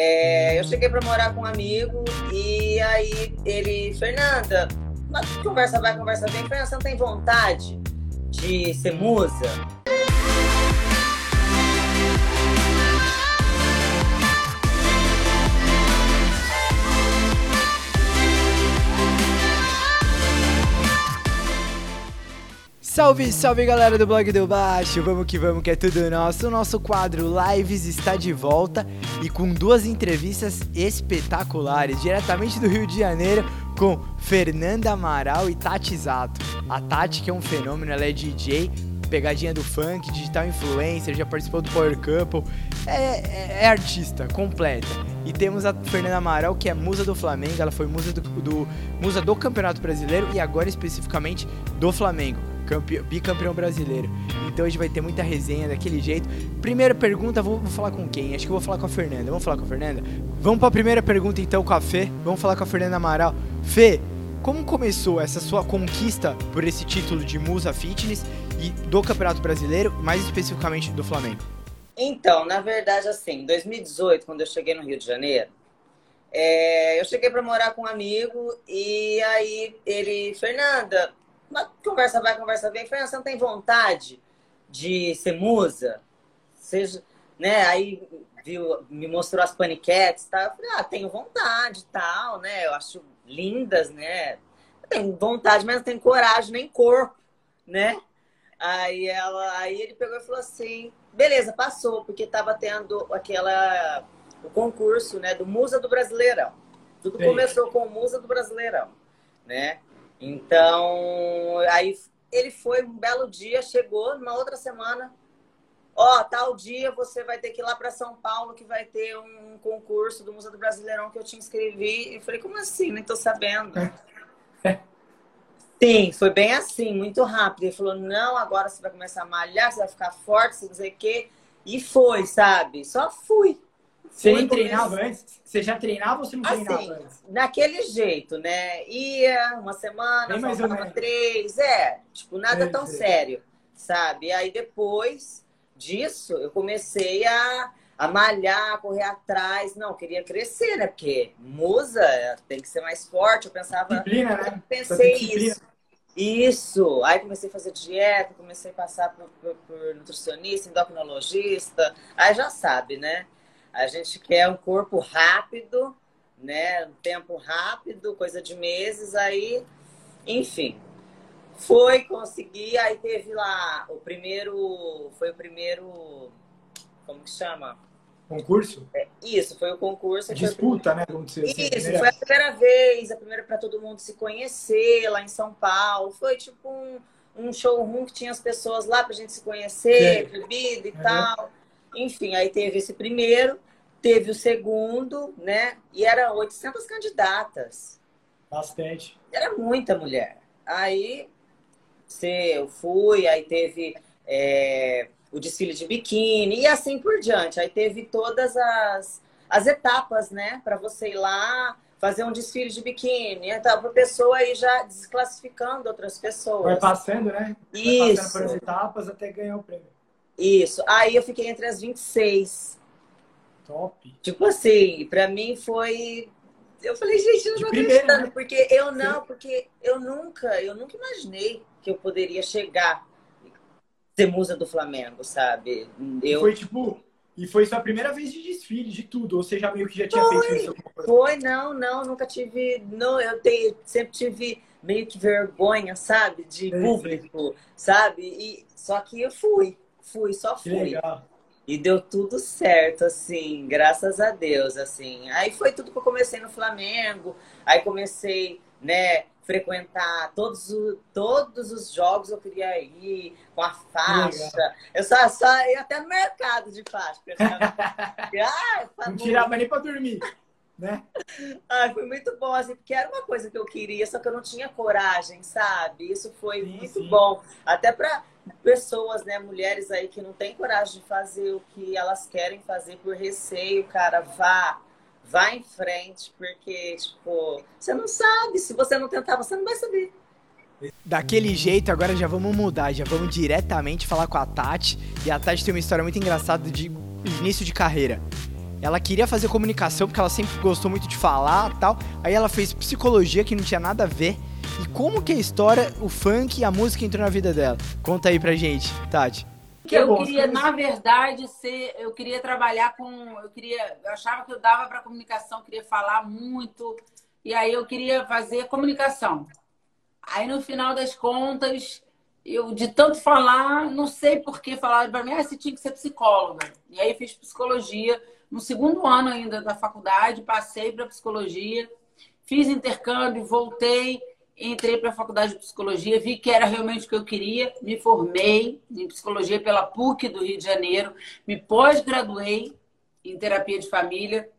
É, eu cheguei para morar com um amigo e aí ele, Fernanda, conversa vai, conversa vem. Fernanda, você não tem vontade de ser musa? Salve, salve galera do blog do Baixo, vamos que vamos que é tudo nosso. O nosso quadro Lives está de volta e com duas entrevistas espetaculares, diretamente do Rio de Janeiro, com Fernanda Amaral e Tati Zato. A Tati, que é um fenômeno, ela é DJ, pegadinha do funk, digital influencer, já participou do Power Couple, é, é, é, artista completa. E temos a Fernanda Amaral, que é musa do Flamengo, ela foi musa do, do, musa do Campeonato Brasileiro e agora especificamente do Flamengo bicampeão brasileiro. Então hoje vai ter muita resenha daquele jeito. Primeira pergunta, vou, vou, falar com quem? Acho que vou falar com a Fernanda. Vamos falar com a Fernanda? Vamos para a primeira pergunta então com a Fê. Vamos falar com a Fernanda Amaral. Fê, como começou essa sua conquista por esse título de musa fitness e do Campeonato Brasileiro, mais especificamente do Flamengo? Então, na verdade, assim, em 2018, quando eu cheguei no Rio de Janeiro, é, eu cheguei para morar com um amigo e aí ele, Fernanda, conversa vai, conversa vem. Falei, você não tem vontade de ser musa? Seja, né? Aí viu, me mostrou as paniquetes, tá? Eu falei, ah, tenho vontade, tal, né? Eu acho lindas, né? Eu tenho vontade, mas não tenho coragem nem corpo, né? Aí ela, aí ele pegou e falou assim, beleza, passou, porque tava tendo aquela o concurso, né, do Musa do Brasileirão. Tudo Sim. começou com o Musa do Brasileirão, né? Então, aí ele foi um belo dia, chegou numa outra semana. Ó, oh, tal dia você vai ter que ir lá para São Paulo que vai ter um concurso do Museu do Brasileirão que eu te inscrevi. E falei, como assim? Nem tô sabendo. Sim, foi bem assim, muito rápido. Ele falou: não, agora você vai começar a malhar, você vai ficar forte, você dizer que. E foi, sabe? Só fui. Você nem treinava antes? Você já treinava ou você não assim, treinava antes? Naquele jeito, né? Ia uma semana, faltava três, é, tipo, nada é, tão é. sério, sabe? Aí depois disso, eu comecei a, a malhar, a correr atrás. Não, queria crescer, né? Porque musa tem que ser mais forte. Eu pensava. Disciplina, né? Pensei isso. Isso. Aí comecei a fazer dieta, comecei a passar por, por, por nutricionista, endocrinologista. Aí já sabe, né? A gente quer um corpo rápido, né? Um tempo rápido, coisa de meses, aí, enfim. Foi conseguir, aí teve lá o primeiro, foi o primeiro, como que chama? Concurso? É, isso, foi o concurso. Disputa, né? Vamos dizer assim, isso, foi a primeira vez, a primeira para todo mundo se conhecer lá em São Paulo. Foi tipo um, um showroom que tinha as pessoas lá pra gente se conhecer, bebida e é. tal. Enfim, aí teve esse primeiro, teve o segundo, né? E eram 800 candidatas. Bastante. Era muita mulher. Aí eu fui, aí teve é, o desfile de biquíni e assim por diante. Aí teve todas as, as etapas, né? Para você ir lá fazer um desfile de biquíni. Então, a pessoa aí já desclassificando outras pessoas. Vai passando, né? Vai Isso. passando por as etapas até ganhar o prêmio. Isso. Aí eu fiquei entre as 26. Top. Tipo assim, pra mim foi. Eu falei, gente, eu não tô acreditando, né? porque eu não, porque eu nunca, eu nunca imaginei que eu poderia chegar ser musa do Flamengo, sabe? Eu... Foi tipo, e foi sua primeira vez de desfile, de tudo? Ou você já meio que já tinha foi, feito isso? Foi, não, não, nunca tive. Não, eu tenho, sempre tive meio que vergonha, sabe? De público, sabe? E, só que eu fui fui, só fui. E deu tudo certo, assim, graças a Deus, assim. Aí foi tudo que eu comecei no Flamengo, aí comecei, né, frequentar todos, o, todos os jogos eu queria ir com a faixa. Eu só, só ia até no mercado de faixa. ah, Não tirava nem para dormir, né? Ah, foi muito bom, assim, porque era uma coisa que eu queria, só que eu não tinha coragem, sabe? Isso foi sim, muito sim. bom. Até para pessoas, né, mulheres aí que não têm coragem de fazer o que elas querem fazer por receio, cara, vá, vá em frente, porque, tipo, você não sabe, se você não tentar, você não vai saber. Daquele jeito, agora já vamos mudar, já vamos diretamente falar com a Tati. E a Tati tem uma história muito engraçada de início de carreira. ela queria fazer comunicação porque ela sempre gostou muito de falar tal. Aí ela fez psicologia que não tinha nada a ver. E como que a história, o funk e a música entrou na vida dela? Conta aí pra gente, Tati. Que eu queria, na verdade, ser, eu queria trabalhar com, eu queria, eu achava que eu dava para comunicação, queria falar muito, e aí eu queria fazer comunicação. Aí no final das contas, eu de tanto falar, não sei por que falaram para mim, ah, você tinha que ser psicóloga. E aí fiz psicologia no segundo ano ainda da faculdade, passei para psicologia, fiz intercâmbio, voltei entrei para a faculdade de psicologia, vi que era realmente o que eu queria, me formei em psicologia pela PUC do Rio de Janeiro, me pós-graduei em terapia de família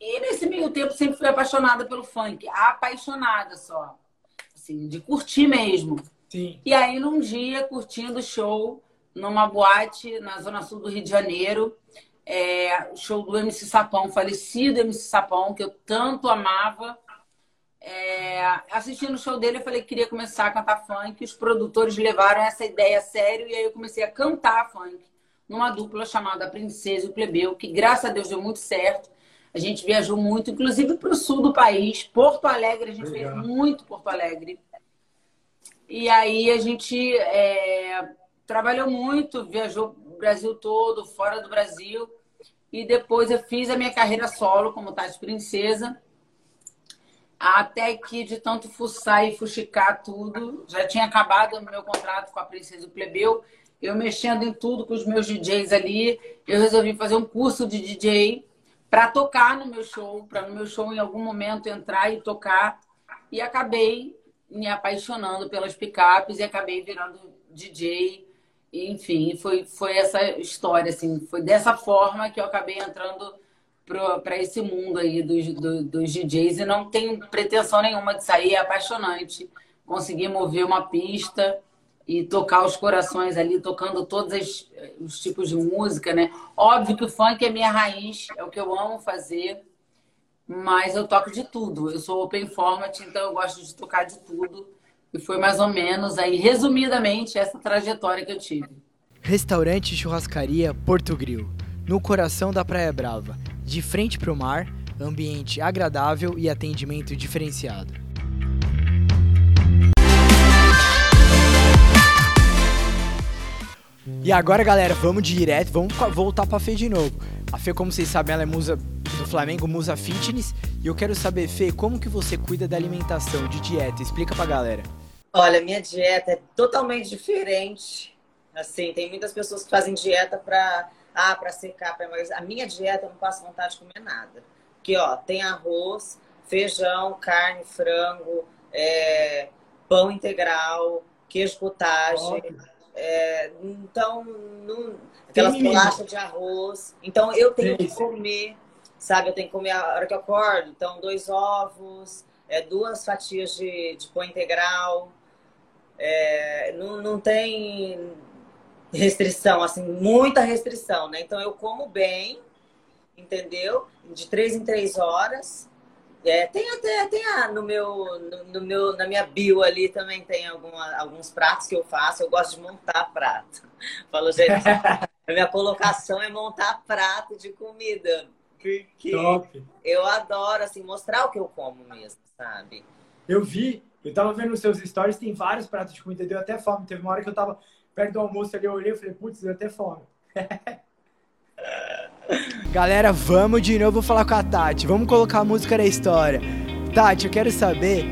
e nesse meio tempo sempre fui apaixonada pelo funk, apaixonada só, assim, de curtir mesmo. Sim. E aí num dia curtindo show numa boate na zona sul do Rio de Janeiro, é, show do MC Sapão, falecido MC Sapão, que eu tanto amava é, assistindo o show dele, eu falei que queria começar a cantar funk. Os produtores levaram essa ideia a sério e aí eu comecei a cantar funk numa dupla chamada Princesa e o Plebeu, que graças a Deus deu muito certo. A gente viajou muito, inclusive para o sul do país, Porto Alegre, a gente Legal. fez muito Porto Alegre. E aí a gente é, trabalhou muito, viajou o Brasil todo, fora do Brasil. E depois eu fiz a minha carreira solo como Tati Princesa até que de tanto fuçar e fuxicar tudo, já tinha acabado o meu contrato com a Princesa do Plebeu, eu mexendo em tudo com os meus DJs ali, eu resolvi fazer um curso de DJ para tocar no meu show, para no meu show em algum momento entrar e tocar, e acabei me apaixonando pelas picapes e acabei virando DJ. enfim, foi, foi essa história, assim, foi dessa forma que eu acabei entrando para esse mundo aí dos, dos, DJs e não tenho pretensão nenhuma de sair. É apaixonante conseguir mover uma pista e tocar os corações ali, tocando todos os tipos de música, né? Óbvio que o funk é minha raiz, é o que eu amo fazer, mas eu toco de tudo. Eu sou open format, então eu gosto de tocar de tudo. E foi mais ou menos aí, resumidamente, essa trajetória que eu tive. Restaurante Churrascaria Porto Grill, no coração da Praia Brava de frente para o mar, ambiente agradável e atendimento diferenciado. E agora, galera, vamos direto, vamos voltar para a Fê de novo. A Fê, como vocês sabem, ela é musa do Flamengo, musa fitness, e eu quero saber, Fê, como que você cuida da alimentação, de dieta? Explica pra galera. Olha, minha dieta é totalmente diferente. Assim, tem muitas pessoas que fazem dieta para ah, para secar, para emagrecer. A minha dieta eu não passo vontade de comer nada. Porque, ó, tem arroz, feijão, carne, frango, é, pão integral, queijo cottage. É, então, não, aquelas bolachas de arroz. Então, eu tenho que comer, sabe? Eu tenho que comer a hora que eu acordo. Então, dois ovos, é, duas fatias de, de pão integral. É, não, não tem restrição, assim, muita restrição, né? Então eu como bem, entendeu? De três em três horas. É, tem até tem a, no meu no, no, meu na minha bio ali também tem alguma, alguns pratos que eu faço. Eu gosto de montar prato. Falo, gente, a minha colocação é montar prato de comida. Porque Top. eu adoro assim mostrar o que eu como mesmo, sabe? Eu vi, eu tava vendo os seus stories, tem vários pratos de comida, deu até fome. Teve uma hora que eu tava perto do almoço ali, eu olhei e falei, putz, deu até fome. Galera, vamos de novo falar com a Tati. Vamos colocar a música da história. Tati, eu quero saber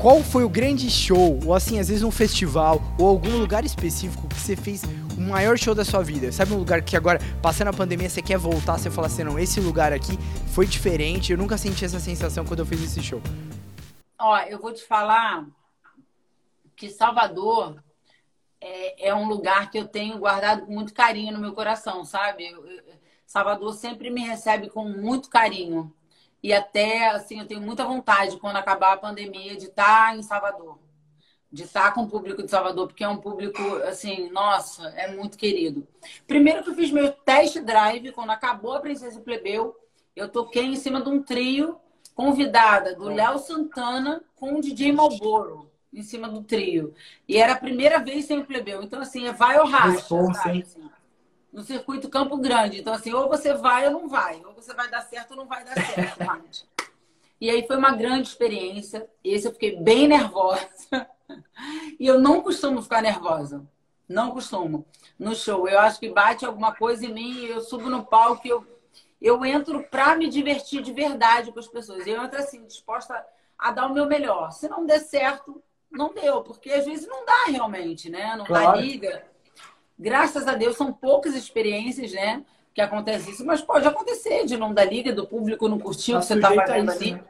qual foi o grande show, ou assim, às vezes um festival, ou algum lugar específico que você fez o maior show da sua vida. Sabe um lugar que agora, passando a pandemia, você quer voltar, você fala assim, não, esse lugar aqui foi diferente, eu nunca senti essa sensação quando eu fiz esse show. Ó, eu vou te falar que Salvador é, é, um lugar que eu tenho guardado com muito carinho no meu coração, sabe? Salvador sempre me recebe com muito carinho. E até, assim, eu tenho muita vontade, quando acabar a pandemia, de estar em Salvador. De estar com o público de Salvador, porque é um público, assim, nossa, é muito querido. Primeiro que eu fiz meu test drive, quando acabou a Princesa Plebeu, eu toquei em cima de um trio convidada do Léo Santana com o DJ Malboro em cima do trio. E era a primeira vez sem o plebeu. Então, assim, é vai ou racha. Assim. no circuito Campo Grande. Então, assim, ou você vai ou não vai. Ou você vai dar certo ou não vai dar certo. E aí foi uma grande experiência. Esse eu fiquei bem nervosa. E eu não costumo ficar nervosa. Não costumo. No show. Eu acho que bate alguma coisa em mim, eu subo no palco eu, eu entro pra me divertir de verdade com as pessoas. Eu entro assim, disposta a dar o meu melhor. Se não der certo, não deu, porque às vezes não dá realmente, né? Não claro. dá liga. Graças a Deus são poucas experiências, né? Que acontece isso, mas pode acontecer de não dar liga, do público não curtir tá o que você está fazendo ali. Né?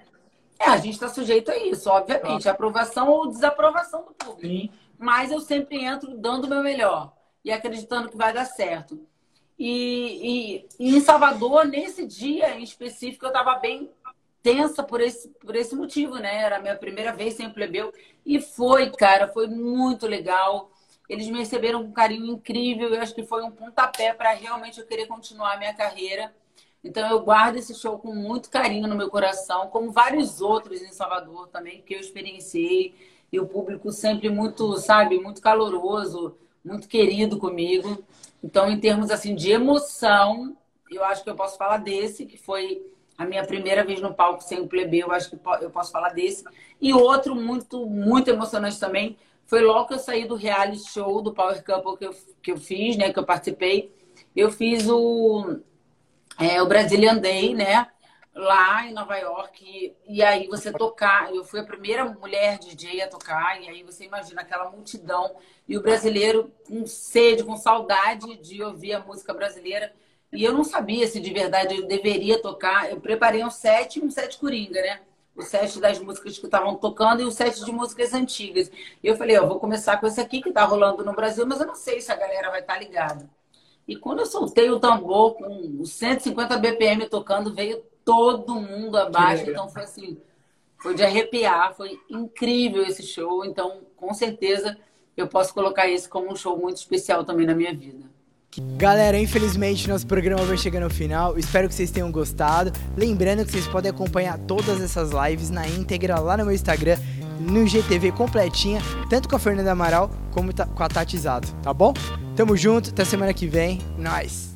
É, a gente está sujeito a isso, obviamente. Claro. Aprovação ou desaprovação do público. Sim. Mas eu sempre entro dando o meu melhor e acreditando que vai dar certo. E, e, e em Salvador, nesse dia em específico, eu estava bem tensa por esse, por esse motivo, né? Era a minha primeira vez sem plebeu. E foi, cara, foi muito legal. Eles me receberam com um carinho incrível. Eu acho que foi um pontapé para realmente eu querer continuar a minha carreira. Então eu guardo esse show com muito carinho no meu coração, como vários outros em Salvador também que eu experienciei e o público sempre muito, sabe, muito caloroso, muito querido comigo. Então, em termos assim de emoção, eu acho que eu posso falar desse, que foi a minha primeira vez no palco sem o plebeu, eu acho que eu posso falar desse. E outro muito, muito emocionante também, foi logo que eu saí do reality show do Power Couple que eu, que eu fiz, né, que eu participei. Eu fiz o é, o Brazilian Day, né? Lá em Nova York. E, aí você tocar. Eu fui a primeira mulher DJ a tocar. E aí você imagina aquela multidão. E o brasileiro com sede, com saudade de ouvir a música brasileira. E eu não sabia se de verdade eu deveria tocar. Eu preparei um set um set coringa, né? O set das músicas que estavam tocando e o set de músicas antigas. E eu falei, eu vou começar com esse aqui que tá rolando no Brasil, mas eu não sei se a galera vai estar tá ligada. E quando eu soltei o tambor com 150 BPM tocando, veio todo mundo abaixo. Então foi assim, foi de arrepiar, foi incrível esse show. Então, com certeza, eu posso colocar esse como um show muito especial também na minha vida. Galera, infelizmente nosso programa vai chegando ao final. Espero que vocês tenham gostado. Lembrando que vocês podem acompanhar todas essas lives na íntegra lá no meu Instagram, no GTV completinha, tanto com a Fernanda Amaral como com a Tati tá bom? Tamo junto, até semana que vem. Nós.